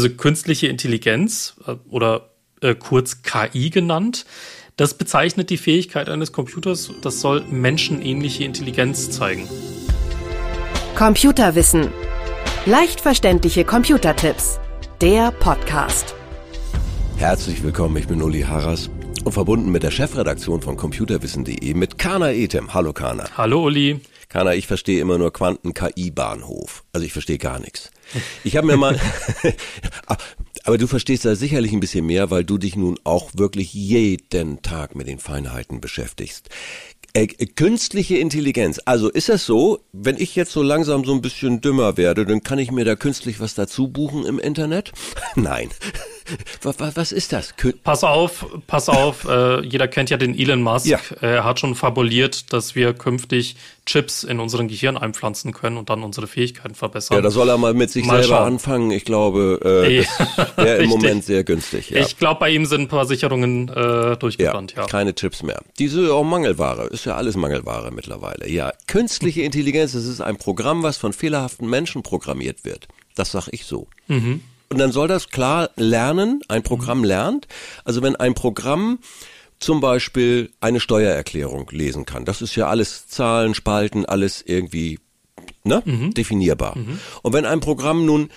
Also künstliche Intelligenz äh, oder äh, kurz KI genannt, das bezeichnet die Fähigkeit eines Computers, das soll menschenähnliche Intelligenz zeigen. Computerwissen. Leicht verständliche Computertipps. Der Podcast. Herzlich willkommen, ich bin Uli Harras und verbunden mit der Chefredaktion von computerwissen.de mit Kana Etem. Hallo Kana. Hallo Uli. Kana, ich verstehe immer nur Quanten-KI-Bahnhof. Also ich verstehe gar nichts. Ich habe mir mal, aber du verstehst da sicherlich ein bisschen mehr, weil du dich nun auch wirklich jeden Tag mit den Feinheiten beschäftigst. Äh, künstliche Intelligenz. Also ist das so, wenn ich jetzt so langsam so ein bisschen dümmer werde, dann kann ich mir da künstlich was dazu buchen im Internet? Nein. Was, ist das? Kün pass auf, pass auf, äh, jeder kennt ja den Elon Musk. Ja. Er hat schon fabuliert, dass wir künftig Chips in unseren Gehirn einpflanzen können und dann unsere Fähigkeiten verbessern. Ja, da soll er mal mit sich mal selber schauen. anfangen. Ich glaube, äh, das wäre im Moment sehr günstig. Ja. Ich glaube, bei ihm sind ein paar Sicherungen äh, durchgebrannt, ja, ja. Keine Chips mehr. Diese auch Mangelware, ist ja alles Mangelware mittlerweile. Ja, künstliche Intelligenz, das ist ein Programm, was von fehlerhaften Menschen programmiert wird. Das sag ich so. Mhm. Und dann soll das klar lernen, ein Programm lernt. Also wenn ein Programm zum Beispiel eine Steuererklärung lesen kann, das ist ja alles Zahlen, Spalten, alles irgendwie ne, mhm. definierbar. Mhm. Und wenn ein Programm nun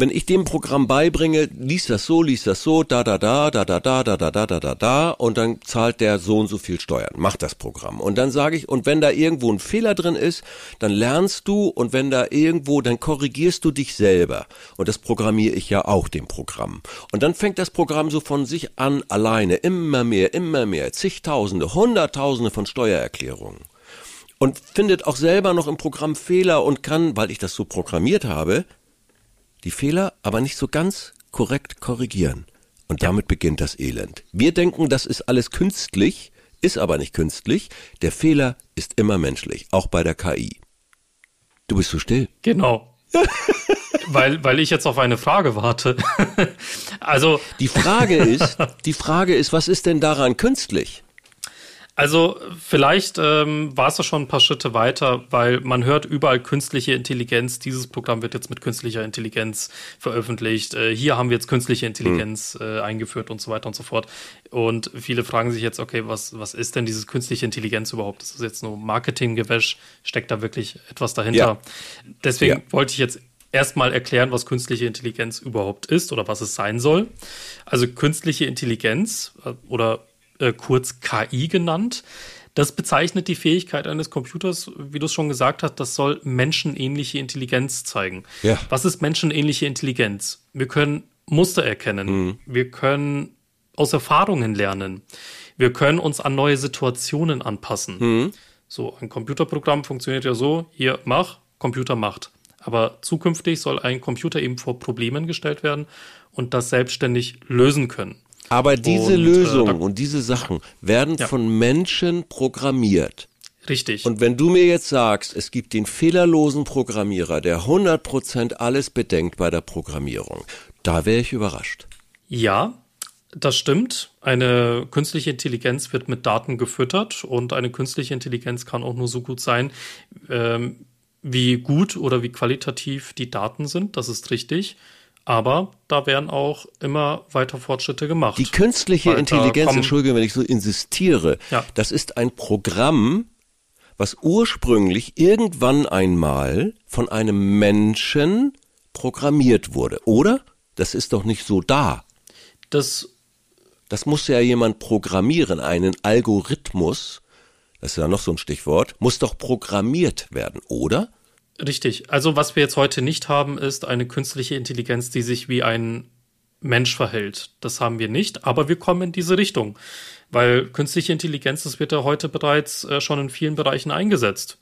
wenn ich dem Programm beibringe, lies das so, lies das so, da, da, da, da, da, da, da, da, da, da, da, da, und dann zahlt der so und so viel Steuern. Macht das Programm. Und dann sage ich, und wenn da irgendwo ein Fehler drin ist, dann lernst du, und wenn da irgendwo, dann korrigierst du dich selber. Und das programmiere ich ja auch dem Programm. Und dann fängt das Programm so von sich an alleine, immer mehr, immer mehr, zigtausende, hunderttausende von Steuererklärungen. Und findet auch selber noch im Programm Fehler und kann, weil ich das so programmiert habe, die Fehler aber nicht so ganz korrekt korrigieren. Und damit beginnt das Elend. Wir denken, das ist alles künstlich, ist aber nicht künstlich. Der Fehler ist immer menschlich, auch bei der KI. Du bist so still. Genau. weil, weil ich jetzt auf eine Frage warte. also. Die Frage ist, die Frage ist, was ist denn daran künstlich? Also vielleicht ähm, war es ja schon ein paar Schritte weiter, weil man hört überall künstliche Intelligenz. Dieses Programm wird jetzt mit künstlicher Intelligenz veröffentlicht. Äh, hier haben wir jetzt künstliche Intelligenz mhm. äh, eingeführt und so weiter und so fort. Und viele fragen sich jetzt, okay, was, was ist denn dieses künstliche Intelligenz überhaupt? Das ist jetzt nur Marketinggewäsch. Steckt da wirklich etwas dahinter? Ja. Deswegen ja. wollte ich jetzt erstmal erklären, was künstliche Intelligenz überhaupt ist oder was es sein soll. Also künstliche Intelligenz äh, oder äh, kurz KI genannt. Das bezeichnet die Fähigkeit eines Computers, wie du es schon gesagt hast, das soll menschenähnliche Intelligenz zeigen. Ja. Was ist menschenähnliche Intelligenz? Wir können Muster erkennen. Mhm. Wir können aus Erfahrungen lernen. Wir können uns an neue Situationen anpassen. Mhm. So, ein Computerprogramm funktioniert ja so, hier mach, Computer macht. Aber zukünftig soll ein Computer eben vor Problemen gestellt werden und das selbstständig lösen können. Aber diese und, äh, Lösungen äh, und diese Sachen werden ja. von Menschen programmiert. Richtig. Und wenn du mir jetzt sagst, es gibt den fehlerlosen Programmierer, der 100% alles bedenkt bei der Programmierung, da wäre ich überrascht. Ja, das stimmt. Eine künstliche Intelligenz wird mit Daten gefüttert und eine künstliche Intelligenz kann auch nur so gut sein, ähm, wie gut oder wie qualitativ die Daten sind. Das ist richtig. Aber da werden auch immer weiter Fortschritte gemacht. Die künstliche Intelligenz, entschuldige, wenn ich so insistiere, ja. das ist ein Programm, was ursprünglich irgendwann einmal von einem Menschen programmiert wurde, oder? Das ist doch nicht so da. Das, das muss ja jemand programmieren, einen Algorithmus, das ist ja noch so ein Stichwort, muss doch programmiert werden, oder? Richtig. Also was wir jetzt heute nicht haben, ist eine künstliche Intelligenz, die sich wie ein Mensch verhält. Das haben wir nicht, aber wir kommen in diese Richtung, weil künstliche Intelligenz, das wird ja heute bereits äh, schon in vielen Bereichen eingesetzt.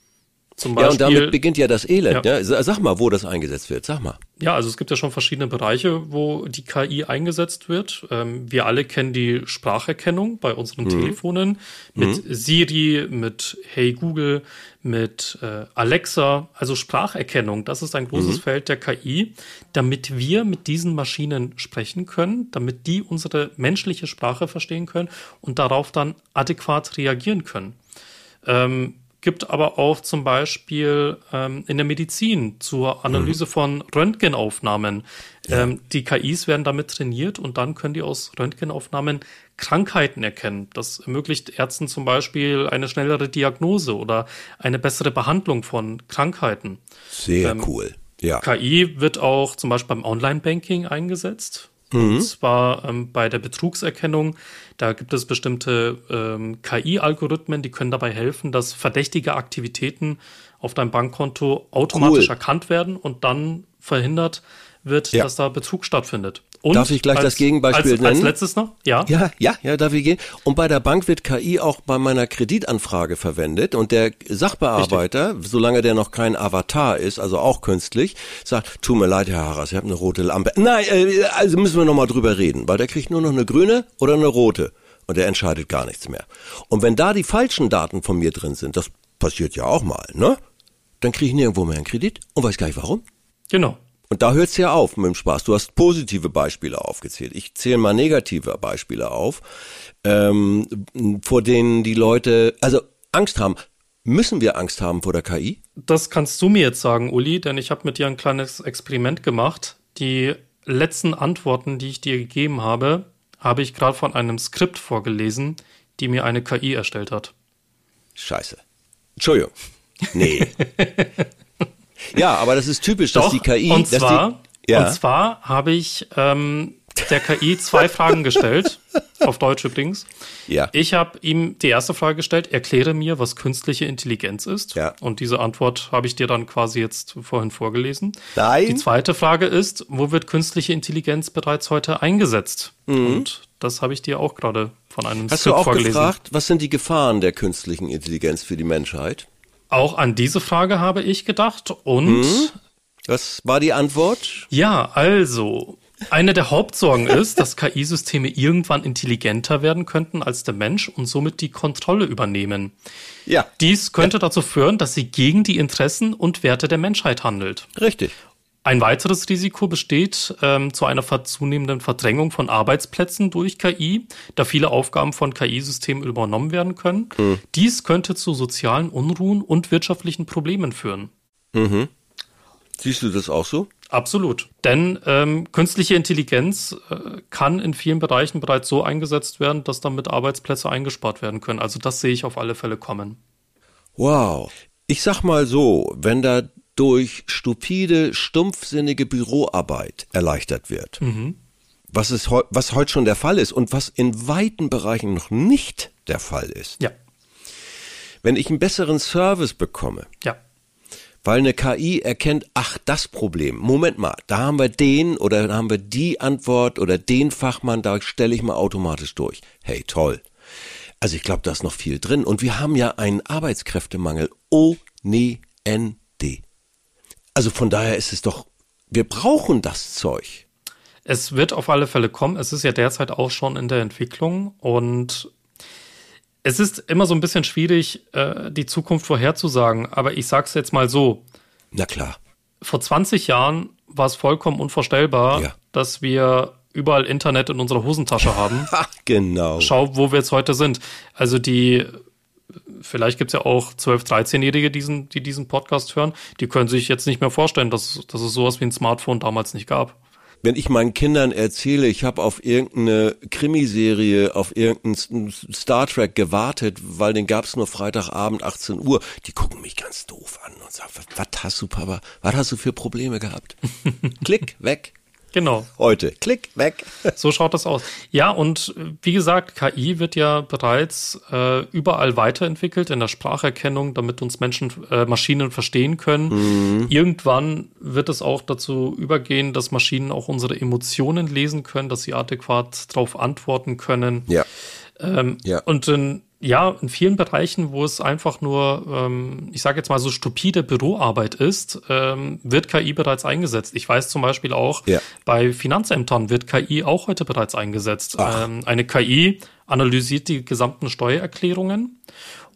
Zum Beispiel, ja, und damit beginnt ja das Elend. Ja. ja. Sag mal, wo das eingesetzt wird. Sag mal. Ja, also es gibt ja schon verschiedene Bereiche, wo die KI eingesetzt wird. Ähm, wir alle kennen die Spracherkennung bei unseren mhm. Telefonen mit mhm. Siri, mit Hey Google, mit äh, Alexa. Also Spracherkennung, das ist ein großes mhm. Feld der KI, damit wir mit diesen Maschinen sprechen können, damit die unsere menschliche Sprache verstehen können und darauf dann adäquat reagieren können. Ähm, gibt aber auch zum Beispiel ähm, in der Medizin zur Analyse mhm. von Röntgenaufnahmen. Ja. Ähm, die KIs werden damit trainiert und dann können die aus Röntgenaufnahmen Krankheiten erkennen. Das ermöglicht Ärzten zum Beispiel eine schnellere Diagnose oder eine bessere Behandlung von Krankheiten. Sehr ähm, cool. Ja. KI wird auch zum Beispiel beim Online-Banking eingesetzt. Mhm. Und zwar ähm, bei der Betrugserkennung. Da gibt es bestimmte ähm, KI-Algorithmen, die können dabei helfen, dass verdächtige Aktivitäten auf deinem Bankkonto automatisch cool. erkannt werden und dann verhindert wird, ja. dass da Betrug stattfindet. Und darf ich gleich als, das Gegenbeispiel als, nennen? Als letztes noch? Ja. Ja, ja, ja, darf ich gehen. Und bei der Bank wird KI auch bei meiner Kreditanfrage verwendet und der Sachbearbeiter, Richtig. solange der noch kein Avatar ist, also auch künstlich, sagt, tut mir leid, Herr Harras, ich habe eine rote Lampe. Nein, äh, also müssen wir noch mal drüber reden, weil der kriegt nur noch eine grüne oder eine rote und der entscheidet gar nichts mehr. Und wenn da die falschen Daten von mir drin sind, das passiert ja auch mal, ne? Dann kriege ich nirgendwo mehr einen Kredit und weiß gar nicht warum. Genau. Und da hört es ja auf mit dem Spaß. Du hast positive Beispiele aufgezählt. Ich zähle mal negative Beispiele auf, ähm, vor denen die Leute, also Angst haben. Müssen wir Angst haben vor der KI? Das kannst du mir jetzt sagen, Uli, denn ich habe mit dir ein kleines Experiment gemacht. Die letzten Antworten, die ich dir gegeben habe, habe ich gerade von einem Skript vorgelesen, die mir eine KI erstellt hat. Scheiße. Entschuldigung. Nee. Ja, aber das ist typisch, Doch, dass die KI. Und zwar, die, ja. und zwar habe ich ähm, der KI zwei Fragen gestellt, auf Deutsch übrigens. Ja. Ich habe ihm die erste Frage gestellt, erkläre mir, was künstliche Intelligenz ist. Ja. Und diese Antwort habe ich dir dann quasi jetzt vorhin vorgelesen. Nein. Die zweite Frage ist, wo wird künstliche Intelligenz bereits heute eingesetzt? Mhm. Und das habe ich dir auch gerade von einem Hast Skript du auch vorgelesen. gefragt, was sind die Gefahren der künstlichen Intelligenz für die Menschheit? Auch an diese Frage habe ich gedacht und. Hm? Was war die Antwort? Ja, also. Eine der Hauptsorgen ist, dass KI-Systeme irgendwann intelligenter werden könnten als der Mensch und somit die Kontrolle übernehmen. Ja. Dies könnte ja. dazu führen, dass sie gegen die Interessen und Werte der Menschheit handelt. Richtig. Ein weiteres Risiko besteht ähm, zu einer zunehmenden Verdrängung von Arbeitsplätzen durch KI, da viele Aufgaben von KI-Systemen übernommen werden können. Mhm. Dies könnte zu sozialen Unruhen und wirtschaftlichen Problemen führen. Mhm. Siehst du das auch so? Absolut. Denn ähm, künstliche Intelligenz äh, kann in vielen Bereichen bereits so eingesetzt werden, dass damit Arbeitsplätze eingespart werden können. Also das sehe ich auf alle Fälle kommen. Wow. Ich sag mal so, wenn da durch stupide, stumpfsinnige Büroarbeit erleichtert wird. Mhm. Was, ist, was heute schon der Fall ist und was in weiten Bereichen noch nicht der Fall ist. Ja. Wenn ich einen besseren Service bekomme, ja. weil eine KI erkennt, ach, das Problem, Moment mal, da haben wir den oder da haben wir die Antwort oder den Fachmann, da stelle ich mal automatisch durch. Hey, toll. Also ich glaube, da ist noch viel drin. Und wir haben ja einen Arbeitskräftemangel ohne Ende. Also von daher ist es doch, wir brauchen das Zeug. Es wird auf alle Fälle kommen. Es ist ja derzeit auch schon in der Entwicklung und es ist immer so ein bisschen schwierig, äh, die Zukunft vorherzusagen. Aber ich sage es jetzt mal so. Na klar. Vor 20 Jahren war es vollkommen unvorstellbar, ja. dass wir überall Internet in unserer Hosentasche haben. genau. Schau, wo wir jetzt heute sind. Also die vielleicht gibt es ja auch 12-, 13-Jährige, diesen, die diesen Podcast hören, die können sich jetzt nicht mehr vorstellen, dass, dass es sowas wie ein Smartphone damals nicht gab. Wenn ich meinen Kindern erzähle, ich habe auf irgendeine Krimiserie, auf irgendeinen Star Trek gewartet, weil den gab es nur Freitagabend 18 Uhr, die gucken mich ganz doof an und sagen, was hast du, Papa, was hast du für Probleme gehabt? Klick, weg. Genau. Heute. Klick, weg. So schaut das aus. Ja, und wie gesagt, KI wird ja bereits äh, überall weiterentwickelt in der Spracherkennung, damit uns Menschen, äh, Maschinen verstehen können. Mhm. Irgendwann wird es auch dazu übergehen, dass Maschinen auch unsere Emotionen lesen können, dass sie adäquat darauf antworten können. Ja. Ähm, ja. Und in ja, in vielen Bereichen, wo es einfach nur, ähm, ich sage jetzt mal so stupide Büroarbeit ist, ähm, wird KI bereits eingesetzt. Ich weiß zum Beispiel auch, ja. bei Finanzämtern wird KI auch heute bereits eingesetzt. Ähm, eine KI analysiert die gesamten Steuererklärungen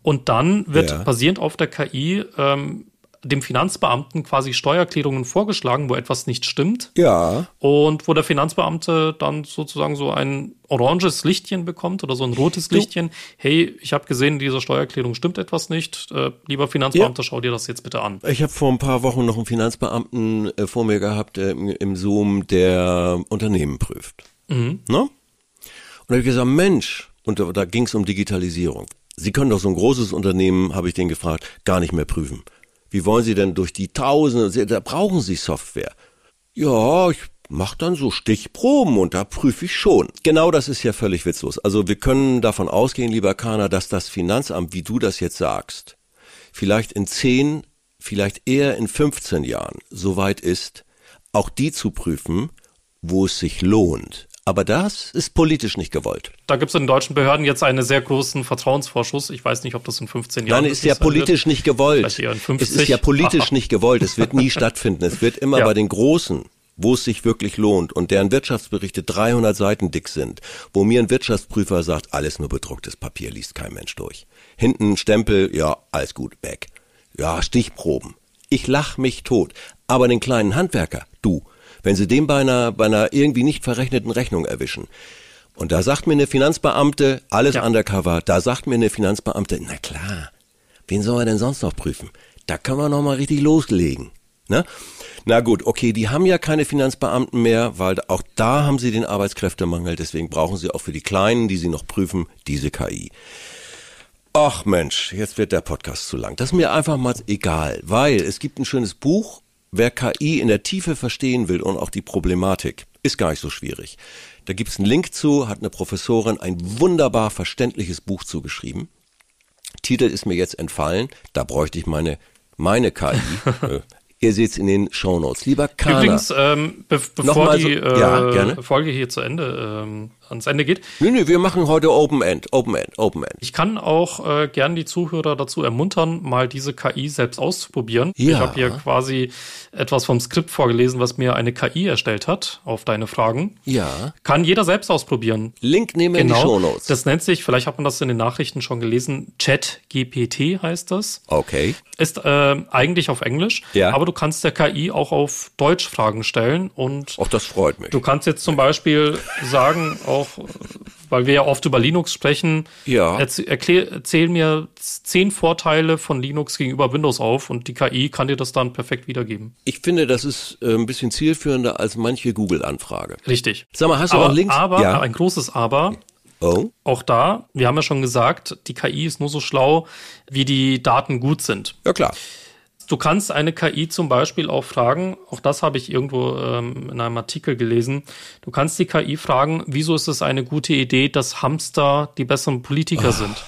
und dann wird ja. basierend auf der KI ähm, dem Finanzbeamten quasi Steuererklärungen vorgeschlagen, wo etwas nicht stimmt. Ja. Und wo der Finanzbeamte dann sozusagen so ein oranges Lichtchen bekommt oder so ein rotes Lichtchen. Hey, ich habe gesehen, in dieser Steuererklärung stimmt etwas nicht. Äh, lieber Finanzbeamter, ja. schau dir das jetzt bitte an. Ich habe vor ein paar Wochen noch einen Finanzbeamten äh, vor mir gehabt äh, im Zoom, der Unternehmen prüft. Mhm. Ne? Und da habe ich gesagt, Mensch, und da, da ging es um Digitalisierung. Sie können doch so ein großes Unternehmen, habe ich den gefragt, gar nicht mehr prüfen. Wie wollen Sie denn durch die Tausende, da brauchen Sie Software. Ja, ich mache dann so Stichproben und da prüfe ich schon. Genau das ist ja völlig witzlos. Also wir können davon ausgehen, lieber Kana, dass das Finanzamt, wie du das jetzt sagst, vielleicht in zehn, vielleicht eher in 15 Jahren so weit ist, auch die zu prüfen, wo es sich lohnt. Aber das ist politisch nicht gewollt. Da gibt es in den deutschen Behörden jetzt einen sehr großen Vertrauensvorschuss. Ich weiß nicht, ob das in 15 Jahren Nein, ist ja politisch nicht gewollt. Es ist ja politisch nicht gewollt. Es wird nie stattfinden. Es wird immer ja. bei den Großen wo es sich wirklich lohnt und deren Wirtschaftsberichte 300 Seiten dick sind, wo mir ein Wirtschaftsprüfer sagt, alles nur bedrucktes Papier, liest kein Mensch durch. Hinten ein Stempel, ja, alles gut, weg. Ja, Stichproben. Ich lach mich tot. Aber den kleinen Handwerker, du, wenn sie den bei einer, bei einer irgendwie nicht verrechneten Rechnung erwischen. Und da sagt mir eine Finanzbeamte, alles ja. undercover, da sagt mir eine Finanzbeamte, na klar, wen soll er denn sonst noch prüfen? Da können wir noch mal richtig loslegen. Ne? Na gut, okay, die haben ja keine Finanzbeamten mehr, weil auch da haben sie den Arbeitskräftemangel, deswegen brauchen sie auch für die Kleinen, die sie noch prüfen, diese KI. Ach Mensch, jetzt wird der Podcast zu lang. Das ist mir einfach mal egal, weil es gibt ein schönes Buch, wer KI in der Tiefe verstehen will und auch die Problematik, ist gar nicht so schwierig. Da gibt's einen Link zu, hat eine Professorin ein wunderbar verständliches Buch zugeschrieben. Titel ist mir jetzt entfallen, da bräuchte ich meine meine KI. Äh, Ihr seht's in den Shownotes. Lieber Kana. Übrigens, ähm, be bevor die so, ja, äh, Folge hier zu Ende ähm, ans Ende geht. Nee, nee, wir machen heute Open End, Open End, Open End. Ich kann auch äh, gern die Zuhörer dazu ermuntern, mal diese KI selbst auszuprobieren. Ja. Ich habe hier quasi etwas vom Skript vorgelesen, was mir eine KI erstellt hat auf deine Fragen. Ja. Kann jeder selbst ausprobieren. Link nehmen wir genau. in die genau. Shownotes. Das nennt sich, vielleicht hat man das in den Nachrichten schon gelesen, Chat GPT heißt das. Okay. Ist äh, eigentlich auf Englisch, ja. aber du kannst der KI auch auf Deutsch Fragen stellen und auch das freut mich. Du kannst jetzt zum Beispiel sagen, auch auch, weil wir ja oft über Linux sprechen, ja. erzähl mir zehn Vorteile von Linux gegenüber Windows auf und die KI kann dir das dann perfekt wiedergeben. Ich finde, das ist äh, ein bisschen zielführender als manche Google-Anfrage. Richtig. Sag mal, hast du aber, auch Links? Aber, ja. ein großes Aber. Oh. Auch da, wir haben ja schon gesagt, die KI ist nur so schlau, wie die Daten gut sind. Ja, klar. Du kannst eine KI zum Beispiel auch fragen, auch das habe ich irgendwo ähm, in einem Artikel gelesen, du kannst die KI fragen, wieso ist es eine gute Idee, dass Hamster die besseren Politiker Ach, sind?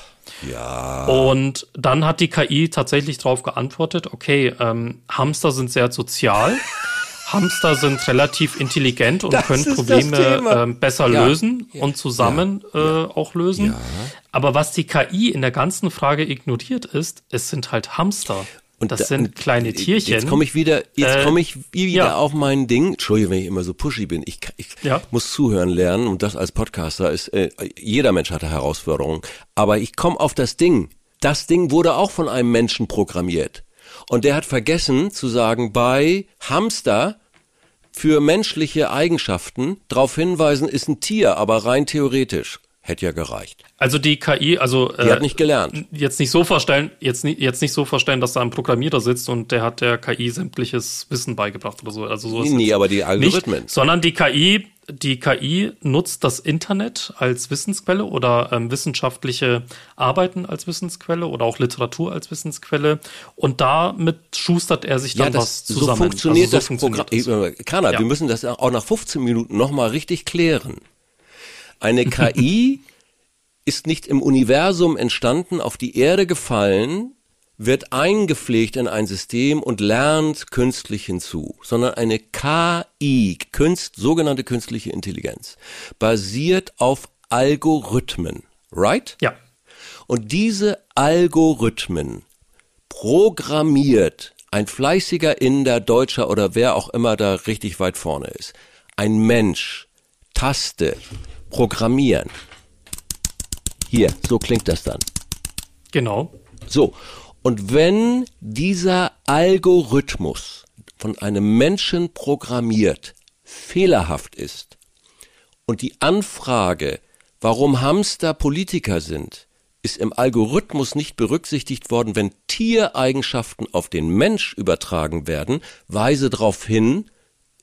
Ja. Und dann hat die KI tatsächlich darauf geantwortet, okay, ähm, Hamster sind sehr sozial. Hamster sind relativ intelligent und das können Probleme äh, besser ja. lösen ja. und zusammen ja. Äh, auch lösen. Aber was die KI in der ganzen Frage ignoriert ist, es sind halt Hamster. Und das da, sind kleine Tierchen. Jetzt komme ich wieder, jetzt äh, komme ich wieder ja. auf mein Ding. Entschuldige, wenn ich immer so pushy bin. Ich, ich ja. muss zuhören lernen und das als Podcaster ist, äh, jeder Mensch hatte Herausforderungen. Aber ich komme auf das Ding. Das Ding wurde auch von einem Menschen programmiert. Und der hat vergessen zu sagen, bei Hamster für menschliche Eigenschaften darauf hinweisen, ist ein Tier, aber rein theoretisch. Hätte ja gereicht. Also die KI, also die äh, hat nicht gelernt. Jetzt nicht so vorstellen, jetzt, jetzt nicht so vorstellen, dass da ein Programmierer sitzt und der hat der KI sämtliches Wissen beigebracht oder so. Also so ist nee, aber die Algorithmen. Nicht, sondern die KI, die KI nutzt das Internet als Wissensquelle oder ähm, wissenschaftliche Arbeiten als Wissensquelle oder auch Literatur als Wissensquelle und damit schustert er sich dann ja, was zusammen. So funktioniert also so das funktioniert Programm. Kana, ja. wir müssen das auch nach 15 Minuten nochmal richtig klären. Eine KI ist nicht im Universum entstanden, auf die Erde gefallen, wird eingepflegt in ein System und lernt künstlich hinzu, sondern eine KI, Künst, sogenannte künstliche Intelligenz, basiert auf Algorithmen, right? Ja. Und diese Algorithmen programmiert ein fleißiger Inder, Deutscher oder wer auch immer da richtig weit vorne ist, ein Mensch, Taste, programmieren. Hier, so klingt das dann. Genau. So, und wenn dieser Algorithmus von einem Menschen programmiert fehlerhaft ist und die Anfrage, warum Hamster Politiker sind, ist im Algorithmus nicht berücksichtigt worden, wenn Tiereigenschaften auf den Mensch übertragen werden, weise darauf hin,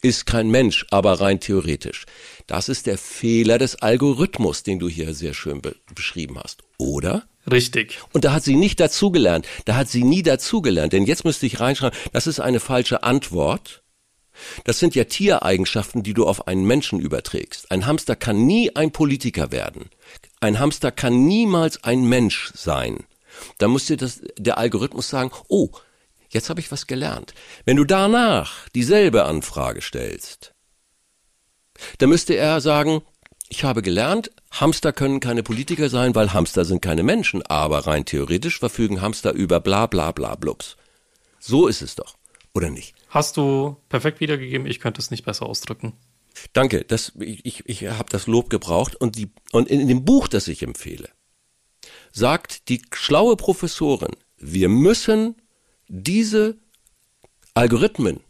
ist kein Mensch, aber rein theoretisch. Das ist der Fehler des Algorithmus, den du hier sehr schön be beschrieben hast, oder? Richtig. Und da hat sie nicht dazugelernt. Da hat sie nie dazugelernt. Denn jetzt müsste ich reinschreiben, das ist eine falsche Antwort. Das sind ja Tiereigenschaften, die du auf einen Menschen überträgst. Ein Hamster kann nie ein Politiker werden. Ein Hamster kann niemals ein Mensch sein. Da muss dir das, der Algorithmus sagen, oh, jetzt habe ich was gelernt. Wenn du danach dieselbe Anfrage stellst, dann müsste er sagen, ich habe gelernt, Hamster können keine Politiker sein, weil Hamster sind keine Menschen, aber rein theoretisch verfügen Hamster über bla bla bla blups. So ist es doch, oder nicht? Hast du perfekt wiedergegeben, ich könnte es nicht besser ausdrücken. Danke, das, ich, ich, ich habe das Lob gebraucht und, die, und in, in dem Buch, das ich empfehle, sagt die schlaue Professorin, wir müssen diese Algorithmen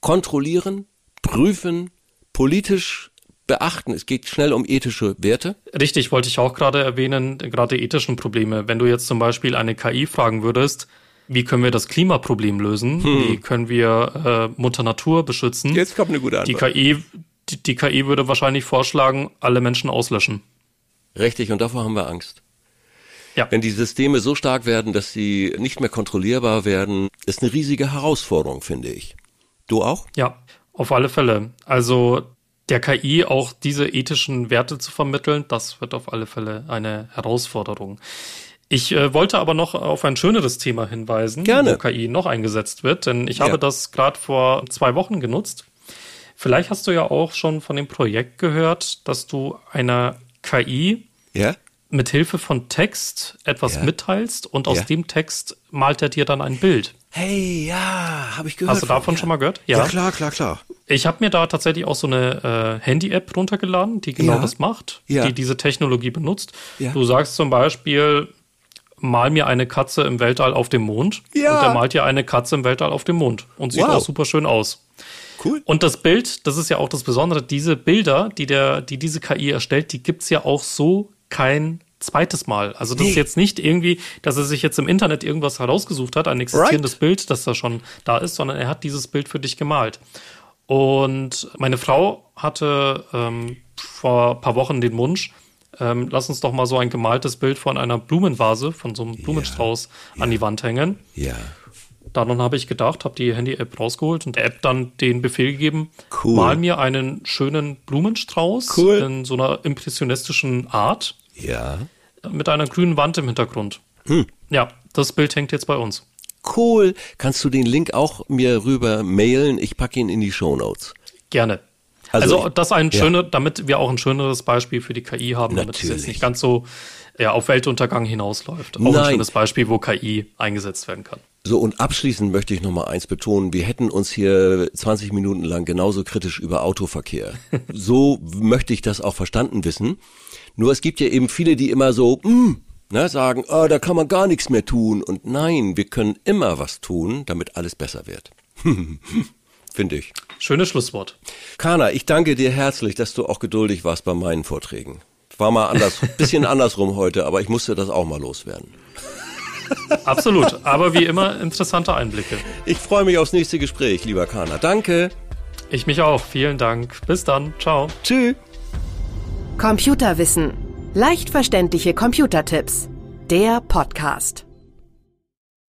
kontrollieren, prüfen, politisch beachten. Es geht schnell um ethische Werte. Richtig, wollte ich auch gerade erwähnen, gerade ethischen Probleme. Wenn du jetzt zum Beispiel eine KI fragen würdest, wie können wir das Klimaproblem lösen? Hm. Wie können wir äh, Mutter Natur beschützen? Jetzt kommt eine gute Antwort. Die KI, die, die KI würde wahrscheinlich vorschlagen, alle Menschen auslöschen. Richtig, und davor haben wir Angst. Ja. Wenn die Systeme so stark werden, dass sie nicht mehr kontrollierbar werden, ist eine riesige Herausforderung, finde ich. Du auch? Ja, auf alle Fälle. Also der KI auch diese ethischen Werte zu vermitteln, das wird auf alle Fälle eine Herausforderung. Ich äh, wollte aber noch auf ein schöneres Thema hinweisen, Gerne. wo KI noch eingesetzt wird, denn ich ja. habe das gerade vor zwei Wochen genutzt. Vielleicht hast du ja auch schon von dem Projekt gehört, dass du einer KI ja? Mit Hilfe von Text etwas ja. mitteilst und aus ja. dem Text malt er dir dann ein Bild. Hey, ja, habe ich gehört. Hast du davon ja. schon mal gehört? Ja, ja klar, klar, klar. Ich habe mir da tatsächlich auch so eine äh, Handy-App runtergeladen, die genau das macht, die diese Technologie benutzt. Du sagst zum Beispiel, mal mir eine Katze im Weltall auf dem Mond. Ja. Und er malt dir eine Katze im Weltall auf dem Mond. Und sieht wow. auch super schön aus. Cool. Und das Bild, das ist ja auch das Besondere, diese Bilder, die der, die diese KI erstellt, die gibt's ja auch so kein zweites Mal. Also das nee. ist jetzt nicht irgendwie, dass er sich jetzt im Internet irgendwas herausgesucht hat, ein existierendes right. Bild, das da schon da ist, sondern er hat dieses Bild für dich gemalt. Und meine Frau hatte ähm, vor ein paar Wochen den Wunsch, ähm, lass uns doch mal so ein gemaltes Bild von einer Blumenvase, von so einem Blumenstrauß ja, an die Wand hängen. Ja. Daran habe ich gedacht, habe die Handy-App rausgeholt und der App dann den Befehl gegeben, cool. mal mir einen schönen Blumenstrauß cool. in so einer impressionistischen Art. Ja. Mit einer grünen Wand im Hintergrund. Hm. Ja, das Bild hängt jetzt bei uns. Cool. Kannst du den Link auch mir rüber mailen? Ich packe ihn in die Show Notes. Gerne. Also, also das ein ja. schöner, damit wir auch ein schöneres Beispiel für die KI haben, Natürlich. damit es jetzt nicht ganz so ja, auf Weltuntergang hinausläuft. Auch Nein. ein schönes Beispiel, wo KI eingesetzt werden kann. So, und abschließend möchte ich noch mal eins betonen. Wir hätten uns hier 20 Minuten lang genauso kritisch über Autoverkehr. so möchte ich das auch verstanden wissen. Nur es gibt ja eben viele, die immer so, mm, ne, sagen, oh, da kann man gar nichts mehr tun. Und nein, wir können immer was tun, damit alles besser wird. finde ich. Schönes Schlusswort. Kana, ich danke dir herzlich, dass du auch geduldig warst bei meinen Vorträgen. War mal anders, bisschen andersrum heute, aber ich musste das auch mal loswerden. Absolut, aber wie immer interessante Einblicke. Ich freue mich aufs nächste Gespräch, lieber Kana. Danke. Ich mich auch. Vielen Dank. Bis dann. Ciao. Tschüss. Computerwissen. Leicht verständliche Computertipps. Der Podcast.